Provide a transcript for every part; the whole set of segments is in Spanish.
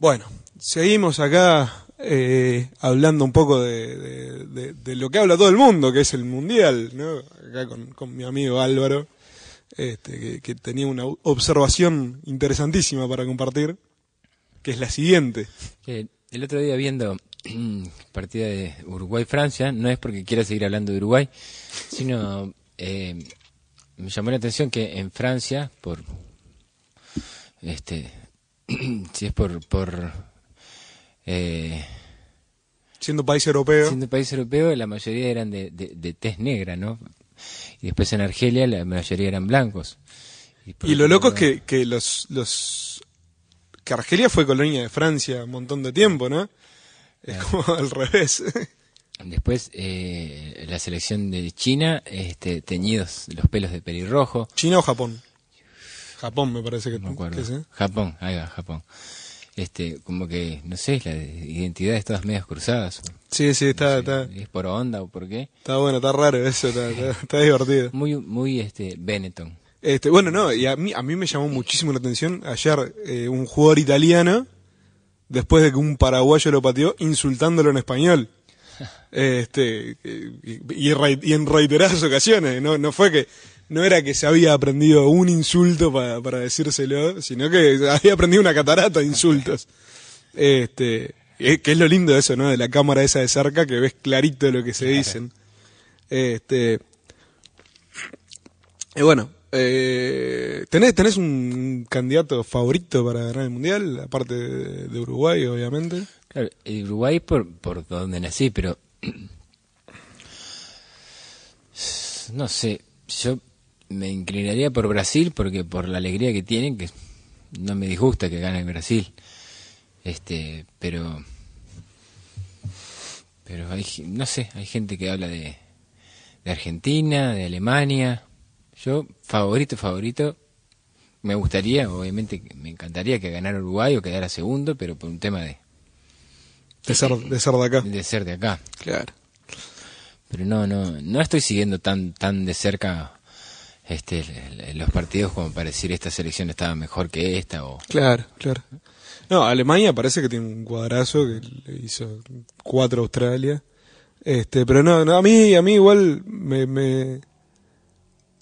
Bueno, seguimos acá eh, hablando un poco de, lo que habla todo el mundo, que es el mundial, ¿no? Acá con, mi amigo Álvaro, este, que, tenía una observación interesantísima para compartir, que es la siguiente. El otro día viendo partida de Uruguay-Francia, no es porque quiera seguir hablando de Uruguay, sino eh, me llamó la atención que en Francia, por este, si es por por eh, Siendo país europeo, siendo país europeo, la mayoría eran de, de, de tez negra, ¿no? Y después en Argelia la mayoría eran blancos. y lo loco es que, que los, los que Argelia fue colonia de Francia un montón de tiempo, ¿no? Es como al revés. Después eh, la selección de China, este, teñidos los pelos de pelirrojo. ¿China o Japón? Japón me parece que, No me acuerdo. que sí. Japón, ahí va, Japón. Este, como que, no sé, la de- identidades todas medias cruzadas. Sí, sí, está, está, ¿Es por onda o por qué? está bueno, está raro eso, está, está, está divertido. Muy, muy, este, Benetton. Este, bueno, no, y a mí, a mí me llamó muchísimo la atención ayer eh, un jugador italiano, después de que un paraguayo lo pateó, insultándolo en español. Este, y, en reiteradas ocasiones, no, no fue que, no era que se había aprendido un insulto para, para decírselo, sino que había aprendido una catarata de insultos. Este, eh, que es lo lindo de eso, ¿no? De la cámara esa de cerca, que ves clarito lo que se dicen. Este, y bueno, eh, ¿tenés, ¿tenés un candidato favorito para ganar el mundial? Aparte de, de Uruguay, obviamente. Claro, Uruguay por, por donde nací, pero no sé, yo me inclinaría por Brasil porque por la alegría que tienen, que no me disgusta que gane Brasil. Este, pero pero hay no sé, hay gente que habla de de Argentina, de Alemania. Yo favorito favorito me gustaría, obviamente me encantaría que ganara Uruguay o quedara segundo, pero por un tema de De ser de, ser de acá. de ser de acá. Claro. Pero no, no, no estoy siguiendo tan, tan de cerca este, los partidos como para decir esta selección estaba mejor que esta o Claro, claro. No, Alemania parece que tiene un cuadrazo que le hizo cuatro a Australia. Este, pero no, no, a mí, a mí igual me, me,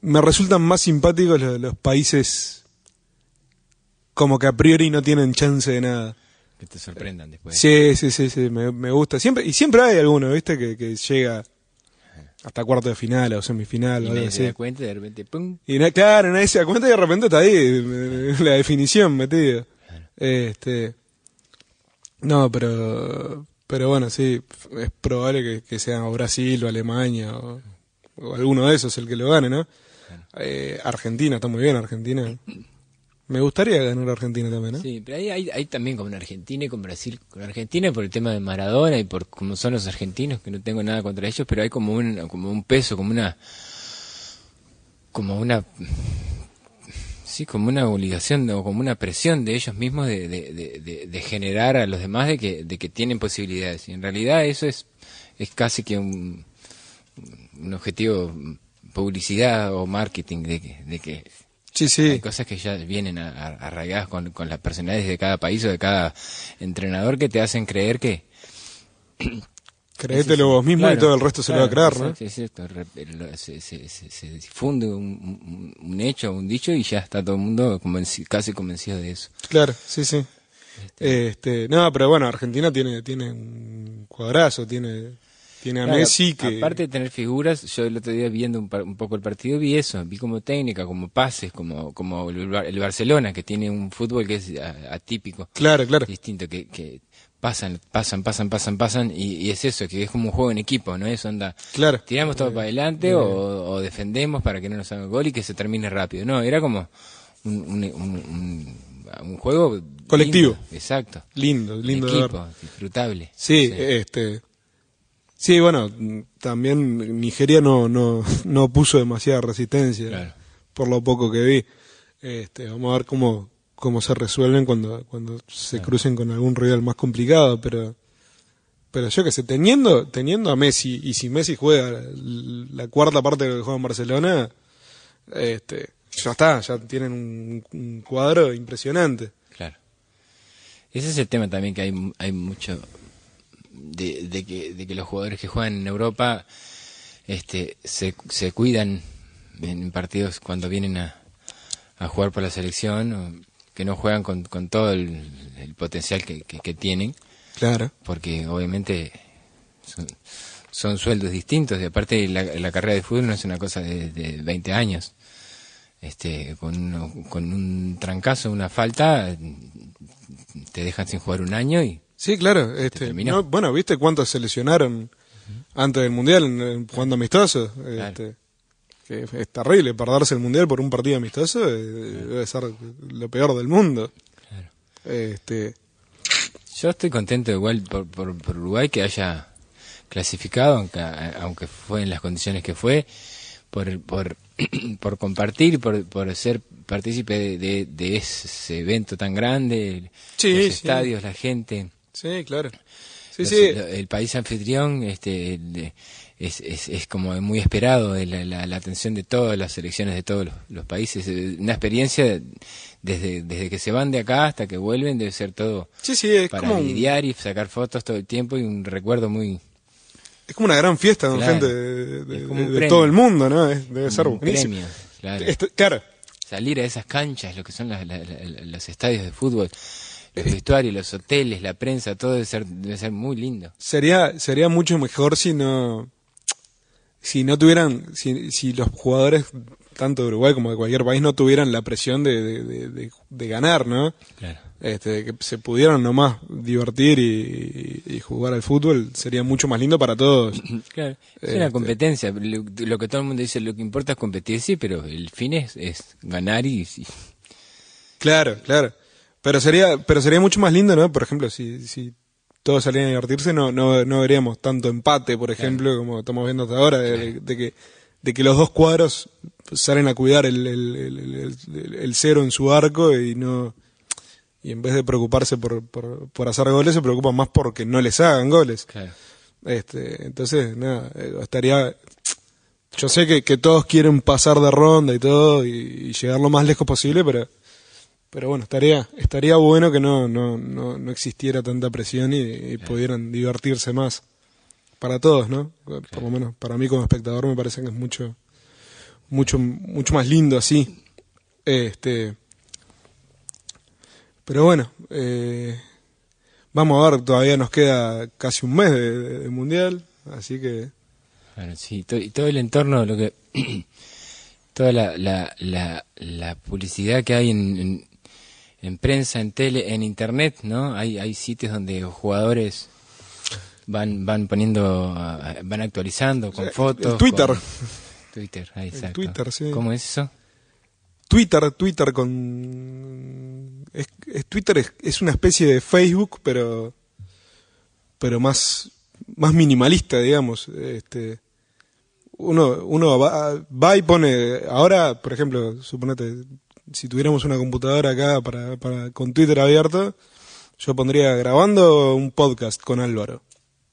me resultan más simpáticos los, los países como que a priori no tienen chance de nada. Que te sorprendan después. Sí, sí, sí, sí, me, me gusta. Siempre, y siempre hay alguno, ¿viste? Que, que llega hasta cuarto de final o semifinal y nadie se da cuenta y de repente ¡pum! Y na- claro, nadie se da cuenta y de repente está ahí eh, la definición metida. Este, no, pero, pero bueno, sí, es probable que, que sea o Brasil o Alemania o, o alguno de esos el que lo gane, ¿no? Eh, Argentina, está muy bien Argentina. Me gustaría ganar Argentina también, ¿no? Sí, pero hay, hay, también con Argentina y con Brasil. Con Argentina por el tema de Maradona y por cómo son los argentinos, que no tengo nada contra ellos, pero hay como un, como un peso, como una... como una... Sí, como una obligación o como una presión de ellos mismos de- de generar a los demás de que, de que tienen posibilidades. Y en realidad eso es, es casi que un, un objetivo publicidad o marketing de que, de que Sí, hay sí. cosas que ya vienen arraigadas con, con las personalidades de cada país o de cada entrenador que te hacen creer que... Créetelo vos mismo y todo el resto se lo va a creer, ¿no? es cierto, se, se- se- se difunde un, un- hecho, un dicho y ya está todo el mundo casi convencido de eso. Claro, sí, sí. Este, no, pero bueno, Argentina tiene, tiene un cuadrazo, tiene, tiene a Claro, Messi que... Aparte de tener figuras, yo el otro día viendo un, par- un poco el partido vi eso, vi como técnica, como pases, como, como el, el Barcelona, que tiene un fútbol que es atípico. Claro, claro. distinto, que, que pasan, pasan, pasan, pasan, pasan, y, y es eso, que es como un juego en equipo, ¿no es onda, Claro. tiramos todo para adelante o, o defendemos para que no nos hagan gol y que se termine rápido. No, era como un, un, un, un- un juego Colectivo. lindo, exacto. Lindo, lindo equipo, disfrutable. Sí, este. Sí, bueno, también Nigeria no, no, no puso demasiada resistencia, Claro. por lo poco que vi. Este, vamos a ver cómo, cómo se resuelven cuando, cuando se crucen con algún rival más complicado, pero, pero yo que sé, teniendo, teniendo a Messi, y si Messi juega la, la cuarta parte de lo que juega en Barcelona, este, ya está, ya tienen un, un cuadro impresionante. Claro. Ese es el tema también que hay, hay mucho de, de, que, de que los jugadores que juegan en Europa este, se, se cuidan en partidos cuando vienen a, a jugar por la selección, o que no juegan con, con todo el, el potencial que, que, que tienen, Claro. porque obviamente son, son sueldos distintos y aparte la, la carrera de fútbol no es una cosa de, de 20 años. Este, con, uno- con un trancazo, una falta, te dejan sin jugar un año y Sí, claro. Este, no, bueno, ¿viste cuántos se lesionaron antes del Mundial jugando amistosos? Claro. Este, que es, terrible, perderse el Mundial por un partido amistoso eh, debe ser lo peor del mundo. Claro. Este, Yo estoy contento igual por, por, por Uruguay que haya clasificado, aunque, aunque fue en las condiciones que fue, por, por, por compartir, por, por ser partícipe de, de, de ese evento tan grande, Sí, los sí. estadios, la gente, sí, claro. Sí, los- sí. el país anfitrión este, el- es, es, es como muy esperado, la, la, la atención de todas las selecciones de todos los, los países, una experiencia desde, desde que se van de acá hasta que vuelven debe ser todo Sí, sí, es para como, un- lidiar y sacar fotos todo el tiempo y un recuerdo muy es como una gran fiesta Claro. gente de, todo el mundo, ¿no? Debe ser un buenísimo. premio, claro. Este- claro, Salir a esas canchas, lo que son las- la- la- los estadios de fútbol, los vestuarios, los hoteles, la prensa, todo debe ser, debe ser muy lindo. sería sería mucho mejor si no si no tuvieran si, si los jugadores tanto de Uruguay como de cualquier país no tuvieran la presión de, de, de- ganar no Claro. este, que se pudieran nomás divertir y, y jugar al fútbol sería mucho más lindo para todos Claro, es Este. una competencia. Lo, lo que todo el mundo dice, lo que importa es competir, sí, pero el fin es, es ganar y, y- claro claro pero sería pero sería mucho más lindo no por ejemplo si si todos salieran a divertirse no no no veríamos tanto empate por ejemplo como estamos viendo hasta ahora de, de- de que de que los dos cuadros salen a cuidar el, el, el- cero en su arco y no y en vez de preocuparse por, por, por hacer goles se preocupan más porque no les hagan goles. Claro. este entonces nada eh, estaría yo sé que, que todos quieren pasar de ronda y todo y, y llegar lo más lejos posible pero pero bueno estaría estaría bueno que no no no, no existiera tanta presión y, y pudieran divertirse más. Para todos no por lo menos para mí como espectador me parece que es mucho mucho mucho más lindo así. Este pero bueno eh, vamos a ver todavía nos queda casi un mes de, de- de mundial así que Claro, sí, to- y todo el entorno, lo que toda la, la, la, la publicidad que hay en, en, en prensa, en tele, en internet, ¿no? Hay, hay sitios donde jugadores van van poniendo, ah, van actualizando con El fotos. Twitter. con- Twitter, ahí, exacto. Twitter, sí. ¿Cómo es eso? Twitter, Twitter con es, es- Twitter es, es una especie de Facebook, pero pero más más minimalista, digamos. Este uno uno va, va y pone ahora, por ejemplo, suponete si tuviéramos una computadora acá para, para con Twitter abierto, yo pondría grabando un podcast con Álvaro.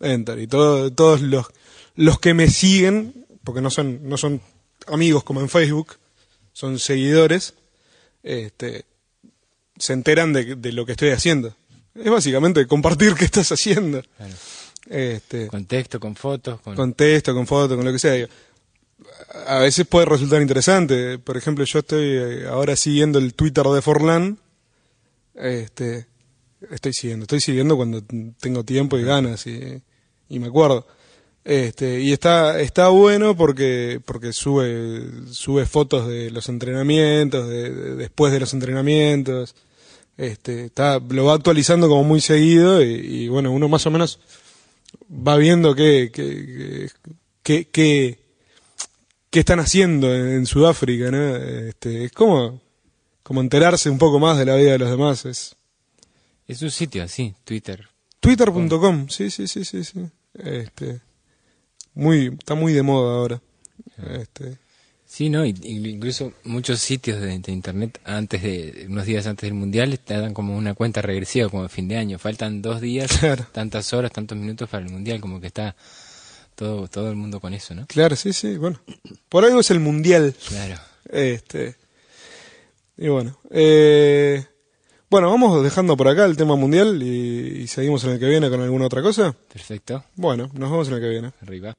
Enter y todo, todos los los que me siguen, porque no son no son amigos como en Facebook, son seguidores, este, se enteran de, de lo que estoy haciendo. Es básicamente compartir qué estás haciendo. Claro. Este, Con texto, con fotos, con... con texto, con foto, con lo que sea. Digo, A veces puede resultar interesante. Por ejemplo, yo estoy eh, ahora siguiendo el Twitter de Forlán. Este, estoy siguiendo, estoy siguiendo cuando tengo tiempo y ganas y, me acuerdo. Este, y está, está bueno porque, porque sube, sube fotos de los entrenamientos, de, de- después de los entrenamientos. Este, está, lo va actualizando como muy seguido y, bueno, uno más o menos va viendo qué, qué, qué, qué, qué están haciendo en, en Sudáfrica, ¿no? Este, es como, como enterarse un poco más de la vida de los demás. Es Es un sitio así, Twitter. twitter.com, sí, sí, sí, sí, sí. Este, muy, está muy de moda ahora. Este, Sí, ¿no? Incluso muchos sitios de, de internet antes de unos días antes del mundial te dan como una cuenta regresiva como a fin de año. Faltan dos días, Claro. tantas horas, tantos minutos para el mundial, como que está todo todo el mundo con eso, ¿no? claro, sí, sí, bueno. Por algo es el mundial. Claro. Este, y bueno, eh, Bueno, vamos dejando por acá el tema mundial y, y seguimos en el que viene con alguna otra cosa. Perfecto. Bueno, nos vemos en el que viene. Arriba.